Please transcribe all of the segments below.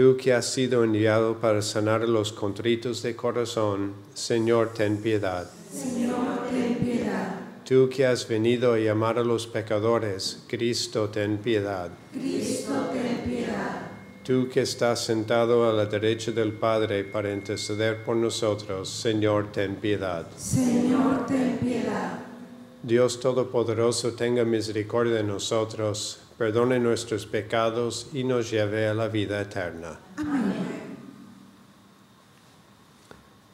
Tú que has sido enviado para sanar los contritos de corazón, Señor, ten piedad. Señor, ten piedad. Tú que has venido a llamar a los pecadores, Cristo, ten piedad. Cristo, ten piedad. Tú que estás sentado a la derecha del Padre para interceder por nosotros, Señor, ten piedad. Señor, ten piedad. Dios Todopoderoso, tenga misericordia de nosotros perdone nuestros pecados y nos lleve a la vida eterna. Amén.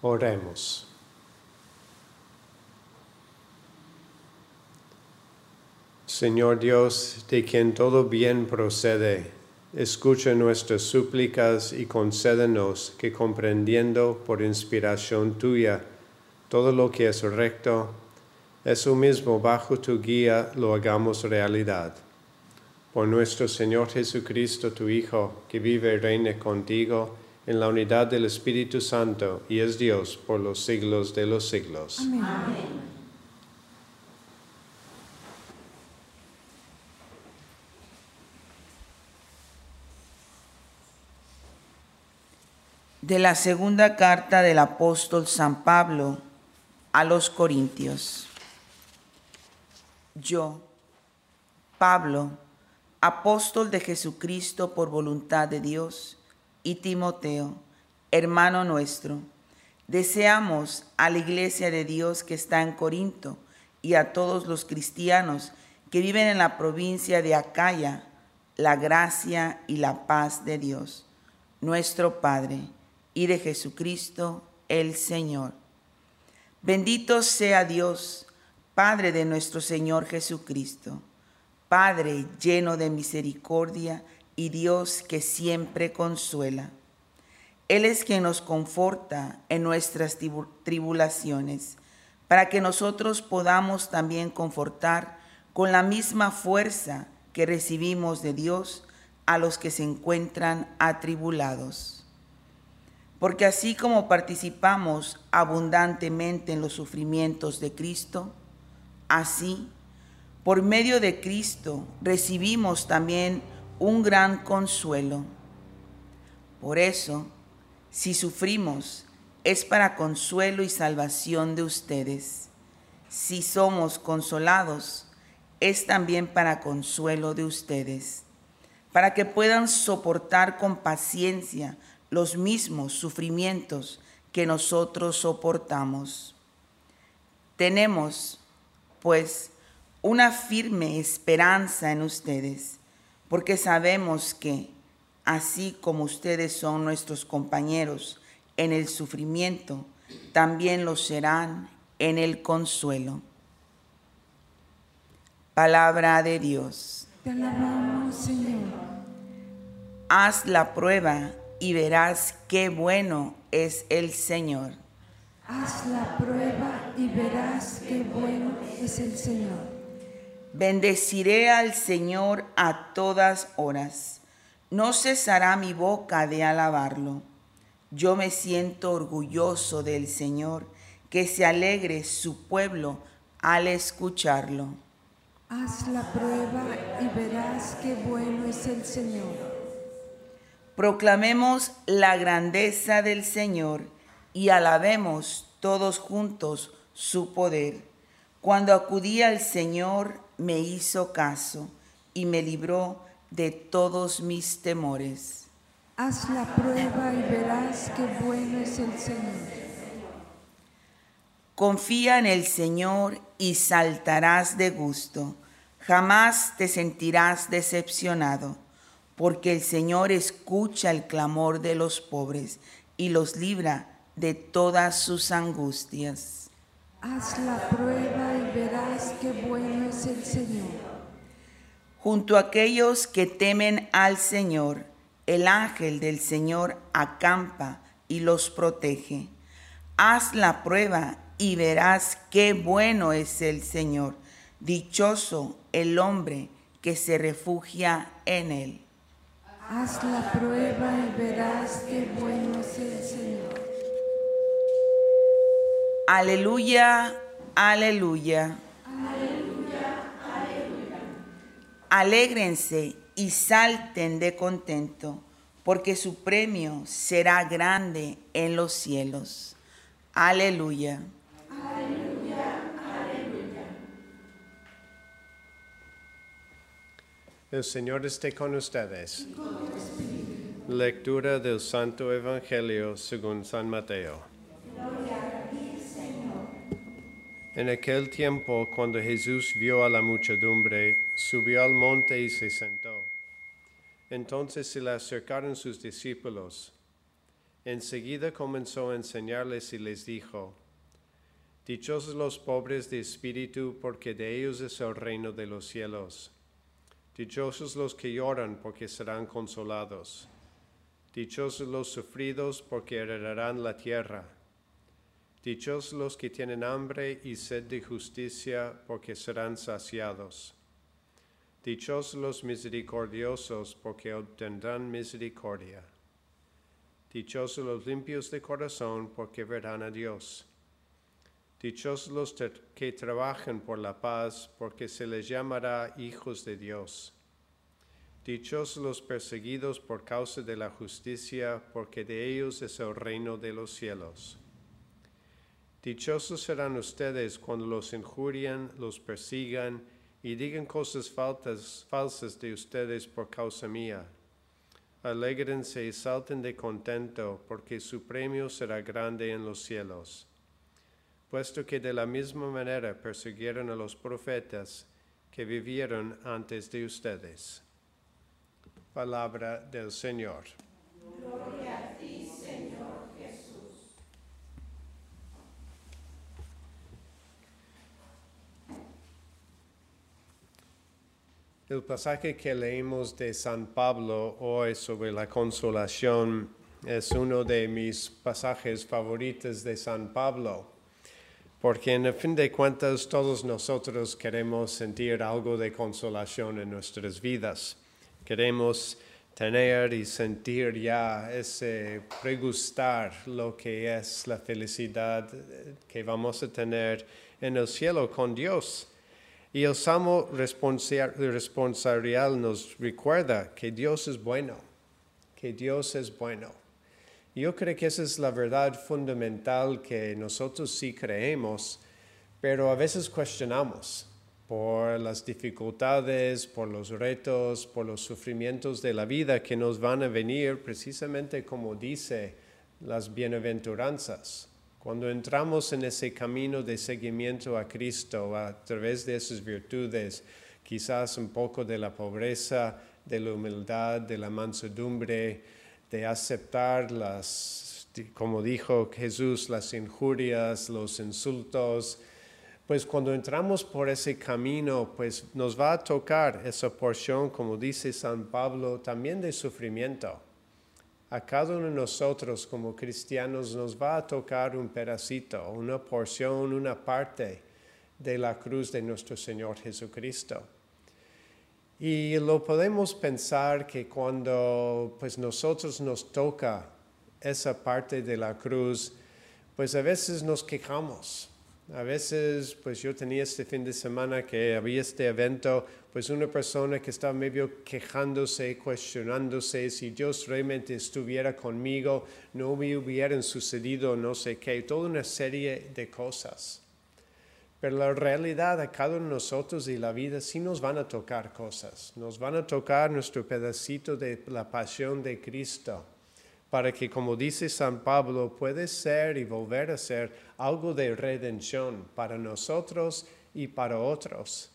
Oremos. Señor Dios, de quien todo bien procede, escucha nuestras súplicas y concédenos que comprendiendo por inspiración tuya todo lo que es recto, eso mismo bajo tu guía lo hagamos realidad por nuestro Señor Jesucristo, tu Hijo, que vive y reina contigo en la unidad del Espíritu Santo y es Dios por los siglos de los siglos. Amén. De la segunda carta del apóstol San Pablo a los Corintios. Yo, Pablo, apóstol de Jesucristo por voluntad de Dios, y Timoteo, hermano nuestro, deseamos a la iglesia de Dios que está en Corinto y a todos los cristianos que viven en la provincia de Acaya, la gracia y la paz de Dios, nuestro Padre, y de Jesucristo el Señor. Bendito sea Dios, Padre de nuestro Señor Jesucristo Padre lleno de misericordia y Dios que siempre consuela. Él es quien nos conforta en nuestras tribulaciones, para que nosotros podamos también confortar con la misma fuerza que recibimos de Dios a los que se encuentran atribulados. Porque así como participamos abundantemente en los sufrimientos de Cristo, así por medio de Cristo recibimos también un gran consuelo. Por eso, si sufrimos, es para consuelo y salvación de ustedes. Si somos consolados, es también para consuelo de ustedes, para que puedan soportar con paciencia los mismos sufrimientos que nosotros soportamos. Tenemos, pues, una firme esperanza en ustedes, porque sabemos que, así como ustedes son nuestros compañeros en el sufrimiento, también lo serán en el consuelo. Palabra de Dios. Te alabamos, Señor. Haz la prueba y verás qué bueno es el Señor. Haz la prueba y verás qué bueno es el Señor. Bendeciré al Señor a todas horas. No cesará mi boca de alabarlo. Yo me siento orgulloso del Señor, que se alegre su pueblo al escucharlo. Haz la prueba y verás qué bueno es el Señor. Proclamemos la grandeza del Señor y alabemos todos juntos su poder. Cuando acudí al Señor, me hizo caso y me libró de todos mis temores. Haz la prueba y verás qué bueno es el Señor. Confía en el Señor y saltarás de gusto. Jamás te sentirás decepcionado, porque el Señor escucha el clamor de los pobres y los libra de todas sus angustias. Haz la prueba y verás qué bueno es el Señor. Junto a aquellos que temen al Señor, el ángel del Señor acampa y los protege. Haz la prueba y verás qué bueno es el Señor. Dichoso el hombre que se refugia en él. Haz la prueba y verás qué bueno es el Señor. Aleluya, aleluya. Alégrense y salten de contento, porque su premio será grande en los cielos. Aleluya. El Señor esté con ustedes. Lectura del Santo Evangelio según San Mateo. En aquel tiempo, cuando Jesús vio a la muchedumbre, subió al monte y se sentó. Entonces se le acercaron sus discípulos. Enseguida comenzó a enseñarles y les dijo, Dichosos los pobres de espíritu, porque de ellos es el reino de los cielos. Dichosos los que lloran, porque serán consolados. Dichosos los sufridos, porque heredarán la tierra. Dichosos los que tienen hambre y sed de justicia, porque serán saciados. Dichosos los misericordiosos, porque obtendrán misericordia. Dichosos los limpios de corazón, porque verán a Dios. Dichosos los que trabajan por la paz, porque se les llamará hijos de Dios. Dichosos los perseguidos por causa de la justicia, porque de ellos es el reino de los cielos. Dichosos serán ustedes cuando los injurian, los persigan y digan cosas faltas, falsas de ustedes por causa mía. Alégrense y salten de contento, porque su premio será grande en los cielos. Puesto que de la misma manera persiguieron a los profetas que vivieron antes de ustedes. Palabra del Señor. El pasaje que leímos de San Pablo hoy sobre la consolación es uno de mis pasajes favoritos de San Pablo, porque en el fin de cuentas todos nosotros queremos sentir algo de consolación en nuestras vidas. Queremos tener y sentir ya ese pregustar lo que es la felicidad que vamos a tener en el cielo con Dios. Y el Salmo responsorial nos recuerda que Dios es bueno, que Dios es bueno. Yo creo que esa es la verdad fundamental que nosotros sí creemos, pero a veces cuestionamos por las dificultades, por los retos, por los sufrimientos de la vida que nos van a venir precisamente como dice las bienaventuranzas. Cuando entramos en ese camino de seguimiento a Cristo a través de esas virtudes, quizás un poco de la pobreza, de la humildad, de la mansedumbre, de aceptar las, como dijo Jesús, las injurias, los insultos, pues cuando entramos por ese camino, pues nos va a tocar esa porción, como dice San Pablo, también de sufrimiento. A cada uno de nosotros como cristianos nos va a tocar un pedacito, una porción, una parte de la cruz de nuestro Señor Jesucristo. Y lo podemos pensar que cuando pues nosotros nos toca esa parte de la cruz, pues a veces nos quejamos. A veces, pues yo tenía este fin de semana que había este evento, pues una persona que estaba medio quejándose, cuestionándose si Dios realmente estuviera conmigo, no me hubieran sucedido no sé qué, toda una serie de cosas. Pero la realidad a cada uno de nosotros y la vida sí nos van a tocar cosas, nos van a tocar nuestro pedacito de la pasión de Cristo para que, como dice San Pablo, puede ser y volver a ser algo de redención para nosotros y para otros.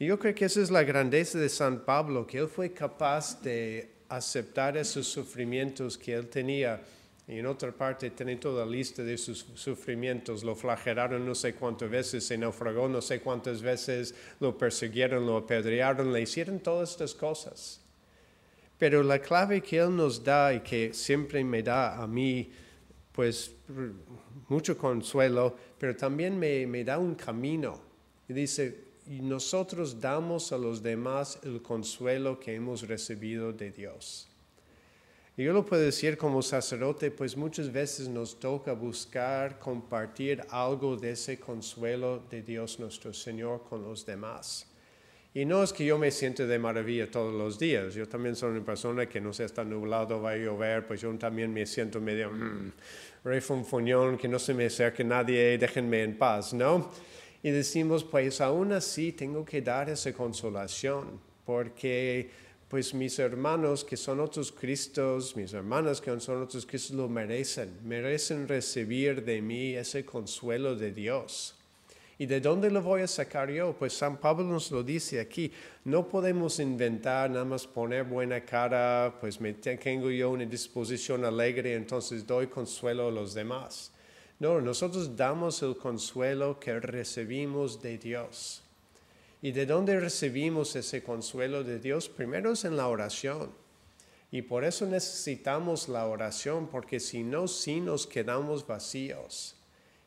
Y yo creo que esa es la grandeza de San Pablo, que él fue capaz de aceptar esos sufrimientos que él tenía. Y en otra parte tiene toda la lista de sus sufrimientos. Lo flagelaron no sé cuántas veces, se naufragó no sé cuántas veces, lo persiguieron, lo apedrearon, le hicieron todas estas cosas. Pero la clave que Él nos da y que siempre me da a mí, pues mucho consuelo, pero también me, me da un camino. Y dice, nosotros damos a los demás el consuelo que hemos recibido de Dios. Y yo lo puedo decir como sacerdote, pues muchas veces nos toca buscar compartir algo de ese consuelo de Dios nuestro Señor con los demás. Y no es que yo me siente de maravilla todos los días. Yo también soy una persona que no sé, está nublado, va a llover, pues yo también me siento medio mmm, refunfuñón, que no se me acerque nadie, déjenme en paz, ¿no? Y decimos, pues aún así tengo que dar esa consolación, porque pues mis hermanos que son otros Cristos, mis hermanas que son otros Cristos lo merecen, merecen recibir de mí ese consuelo de Dios. ¿Y de dónde lo voy a sacar yo? Pues San Pablo nos lo dice aquí. No podemos inventar, nada más poner buena cara, pues me tengo yo una disposición alegre, entonces doy consuelo a los demás. No, nosotros damos el consuelo que recibimos de Dios. ¿Y de dónde recibimos ese consuelo de Dios? Primero es en la oración. Y por eso necesitamos la oración, porque si no, sí nos quedamos vacíos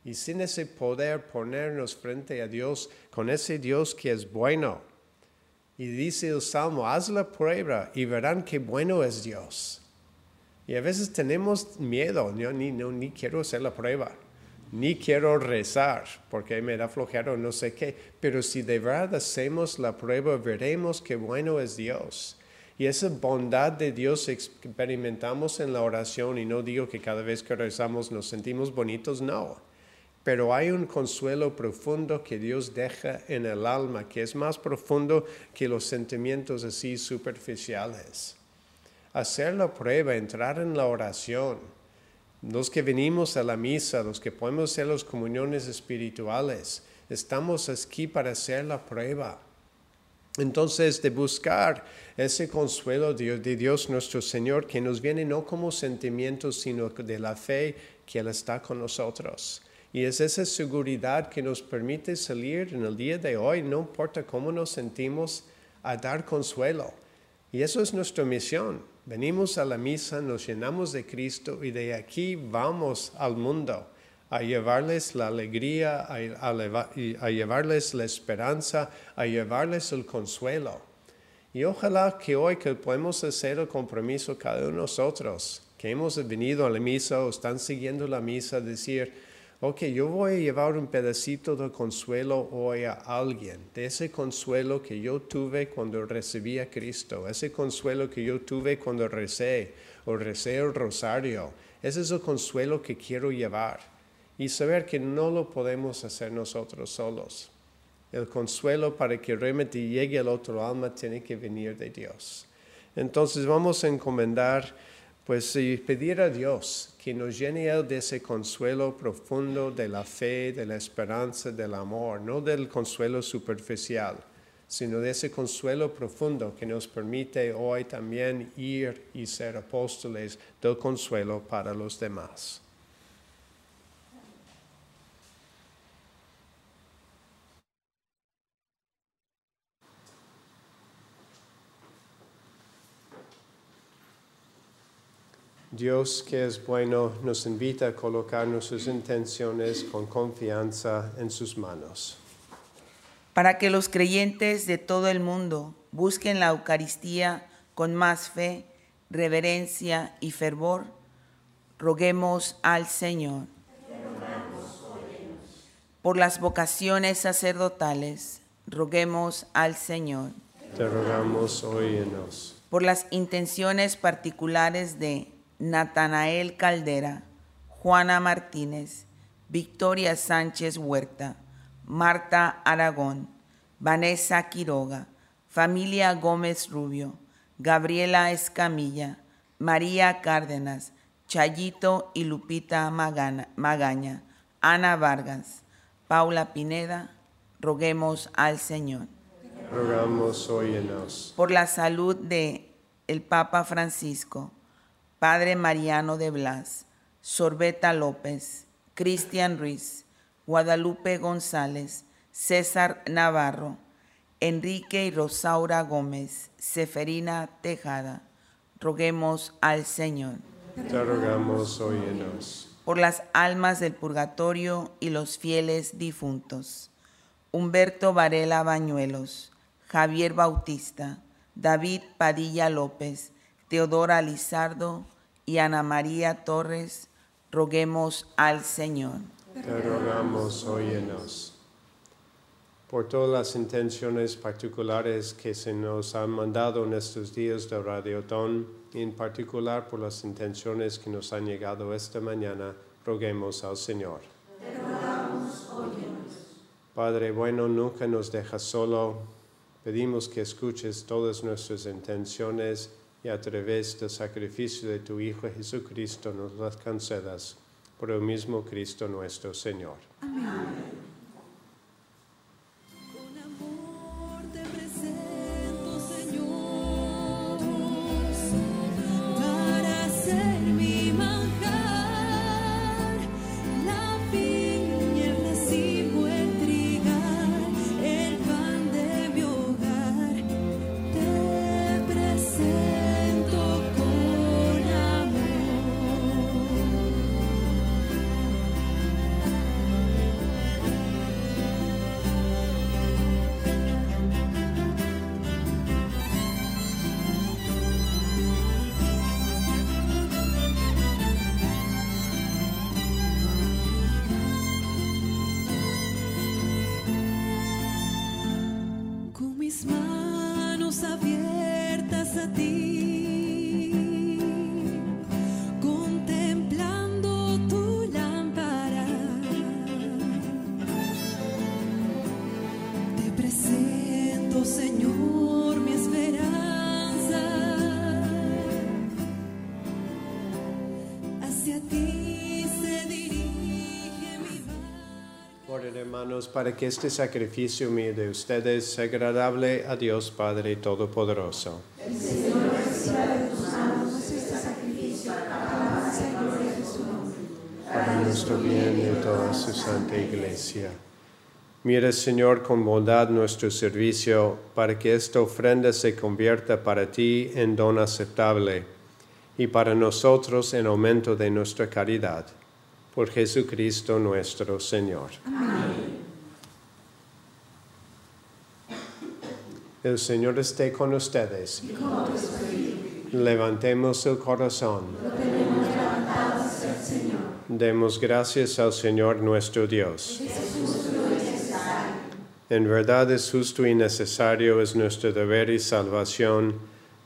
y sin ese poder ponernos frente a Dios con ese Dios que es bueno. Y dice el Salmo, haz la prueba y verán qué bueno es Dios. Y a veces tenemos miedo, yo ni, no, ni quiero hacer la prueba, ni quiero rezar porque me da flojero no sé qué, pero si de verdad hacemos la prueba veremos qué bueno es Dios. Y esa bondad de Dios experimentamos en la oración y no digo que cada vez que rezamos nos sentimos bonitos, no pero hay un consuelo profundo que Dios deja en el alma, que es más profundo que los sentimientos así superficiales. Hacer la prueba, entrar en la oración. Los que venimos a la misa, los que podemos hacer las comuniones espirituales, estamos aquí para hacer la prueba. Entonces, de buscar ese consuelo de Dios nuestro Señor que nos viene no como sentimientos, sino de la fe que Él está con nosotros. Y es esa seguridad que nos permite salir en el día de hoy, no importa cómo nos sentimos, a dar consuelo. Y eso es nuestra misión. Venimos a la misa, nos llenamos de Cristo y de aquí vamos al mundo a llevarles la alegría, a, llevarles la esperanza, a llevarles el consuelo. Y ojalá que hoy que podemos hacer el compromiso cada uno de nosotros, que hemos venido a la misa o están siguiendo la misa, decir, ok, yo voy a llevar un pedacito de consuelo hoy a alguien, de ese consuelo que yo tuve cuando recibí a Cristo, ese consuelo que yo tuve cuando recé o recé el rosario, ese es el consuelo que quiero llevar y saber que no lo podemos hacer nosotros solos. El consuelo para que realmente llegue al otro alma tiene que venir de Dios. Entonces vamos a encomendar pues pedir a Dios que nos llene Él de ese consuelo profundo de la fe, de la esperanza, del amor, no del consuelo superficial, sino de ese consuelo profundo que nos permite hoy también ir y ser apóstoles del consuelo para los demás. Dios que es bueno nos invita a colocar nuestras intenciones con confianza en sus manos. para que los creyentes de todo el mundo busquen la Eucaristía con más fe, reverencia y fervor, roguemos al Señor. Por las vocaciones sacerdotales, roguemos al Señor. Te rogamos, óyenos. Por las intenciones particulares de Natanael Caldera, Juana Martínez, Victoria Sánchez Huerta, Marta Aragón, Vanessa Quiroga, familia Gómez Rubio, Gabriela Escamilla, María Cárdenas, Chayito y Lupita Magana- Magaña, Ana Vargas, Paula Pineda, roguemos al Señor. Rogamos, óyenos. Por la salud de el Papa Francisco, Padre Mariano de Blas, Sorbeta López, Cristian Ruiz, Guadalupe González, César Navarro, Enrique y Rosaura Gómez, Seferina Tejada, roguemos al Señor. Te rogamos, óyenos. Por las almas del purgatorio y los fieles difuntos. Humberto Varela Bañuelos, Javier Bautista, David Padilla López, Teodora Lizardo y Ana María Torres, roguemos al Señor. Te rogamos, óyenos. Por todas las intenciones particulares que se nos han mandado en estos días de Radiotón, y en particular por las intenciones que nos han llegado esta mañana, roguemos al Señor. Padre bueno, nunca nos dejas solo. Pedimos que escuches todas nuestras intenciones y a través del sacrificio de tu Hijo Jesucristo nos las concedas por el mismo Cristo nuestro Señor. Con para que este sacrificio mío de ustedes sea agradable a Dios Padre Todopoderoso. Para nuestro bien y de toda su santa iglesia. Mira, Señor, con bondad nuestro servicio, para que esta ofrenda se convierta para ti en don aceptable y para nosotros en aumento de nuestra caridad. Por Jesucristo nuestro Señor. El Señor esté con ustedes. Levantemos el corazón. Demos gracias al Señor nuestro Dios. En verdad es justo y necesario, es nuestro deber y salvación,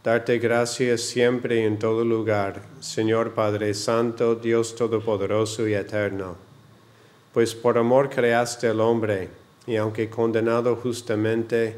darte gracias siempre y en todo lugar, Señor Padre Santo, Dios Todopoderoso y Eterno. Pues por amor creaste al hombre, y aunque condenado justamente,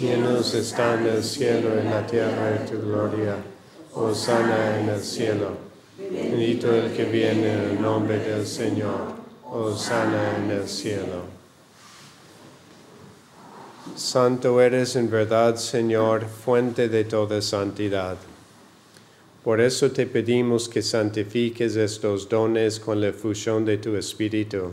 Llenos están el cielo y la tierra de tu gloria. Hosanna en el cielo. Bendito el que viene en el nombre del Señor. Hosanna en el cielo. Santo eres en verdad, Señor, fuente de toda santidad. Por eso te pedimos que santifiques estos dones con la fusión de tu Espíritu,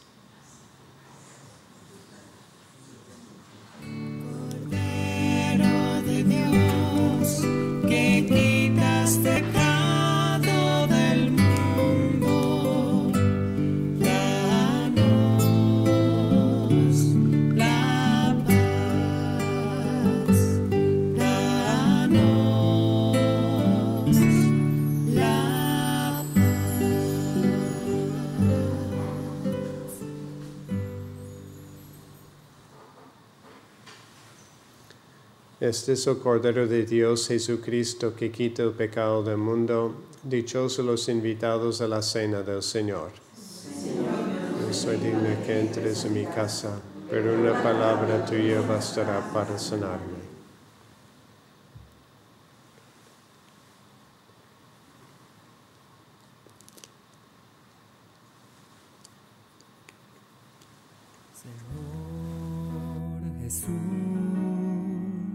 Este es el Cordero de Dios Jesucristo que quita el pecado del mundo. Dichosos los invitados a la cena del Señor. No soy digno que entres en mi casa, pero una palabra tuya bastará para sanarme. Señor Jesús,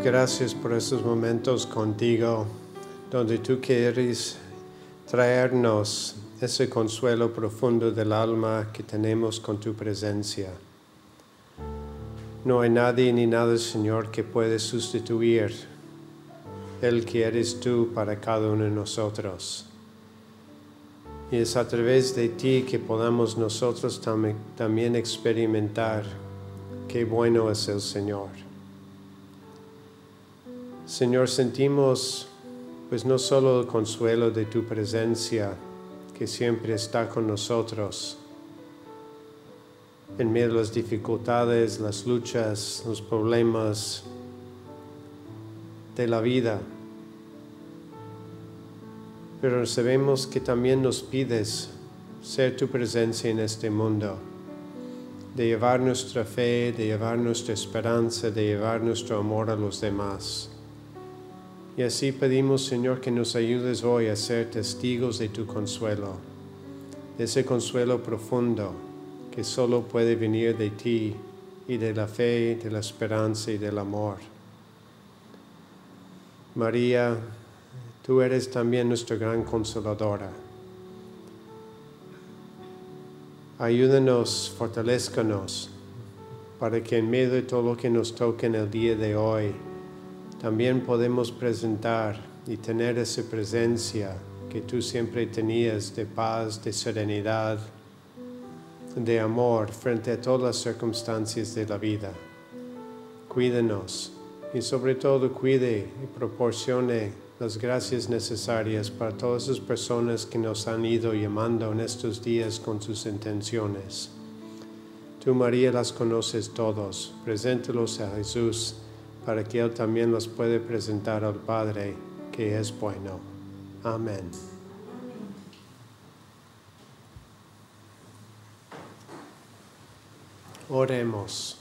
Gracias por estos momentos contigo, donde tú quieres traernos ese consuelo profundo del alma que tenemos con tu presencia. No hay nadie ni nada, Señor, que puede sustituir el que eres tú para cada uno de nosotros. Y es a través de ti que podamos nosotros tam- también experimentar qué bueno es el Señor. Señor, sentimos pues no solo el consuelo de tu presencia que siempre está con nosotros en medio de las dificultades, las luchas, los problemas de la vida. Pero sabemos que también nos pides ser tu presencia en este mundo, de llevar nuestra fe, de llevar nuestra esperanza, de llevar nuestro amor a los demás. Y así pedimos, Señor, que nos ayudes hoy a ser testigos de tu consuelo, de ese consuelo profundo que solo puede venir de ti y de la fe, de la esperanza y del amor. María, tú eres también nuestra gran consoladora. Ayúdanos, fortalezcanos, para que en medio de todo lo que nos toque en el día de hoy, también podemos presentar y tener esa presencia que tú siempre tenías de paz, de serenidad, de amor frente a todas las circunstancias de la vida. Cuídenos y sobre todo cuide y proporcione las gracias necesarias para todas esas personas que nos han ido llamando en estos días con sus intenciones. Tú, María, las conoces todos. Preséntalos a Jesús para que Él también los pueda presentar al Padre, que es bueno. Amén. Oremos.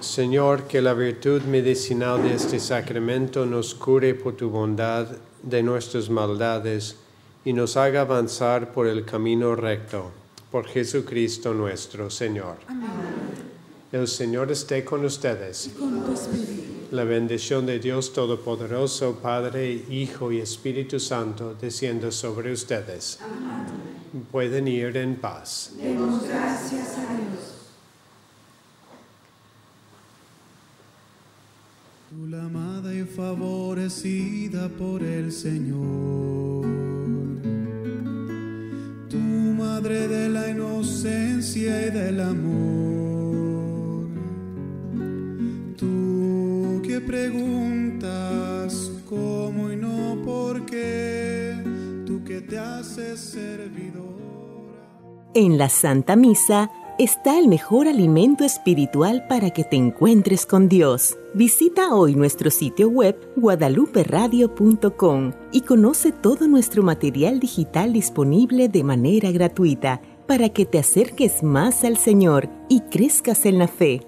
Señor, que la virtud medicinal de este sacramento nos cure por tu bondad de nuestras maldades y nos haga avanzar por el camino recto. Por Jesucristo nuestro Señor. El Señor esté con ustedes. con tu espíritu. La bendición de Dios Todopoderoso, Padre, Hijo y Espíritu Santo, descienda sobre ustedes. Pueden ir en paz. Demos gracias a Dios. Tú la amada y favorecida por el Señor. Tu madre de la inocencia y del amor. Preguntas cómo y no por qué. Tú que te haces servidora. En la Santa Misa está el mejor alimento espiritual para que te encuentres con Dios. Visita hoy nuestro sitio web guadaluperadio.com y conoce todo nuestro material digital disponible de manera gratuita para que te acerques más al Señor y crezcas en la fe.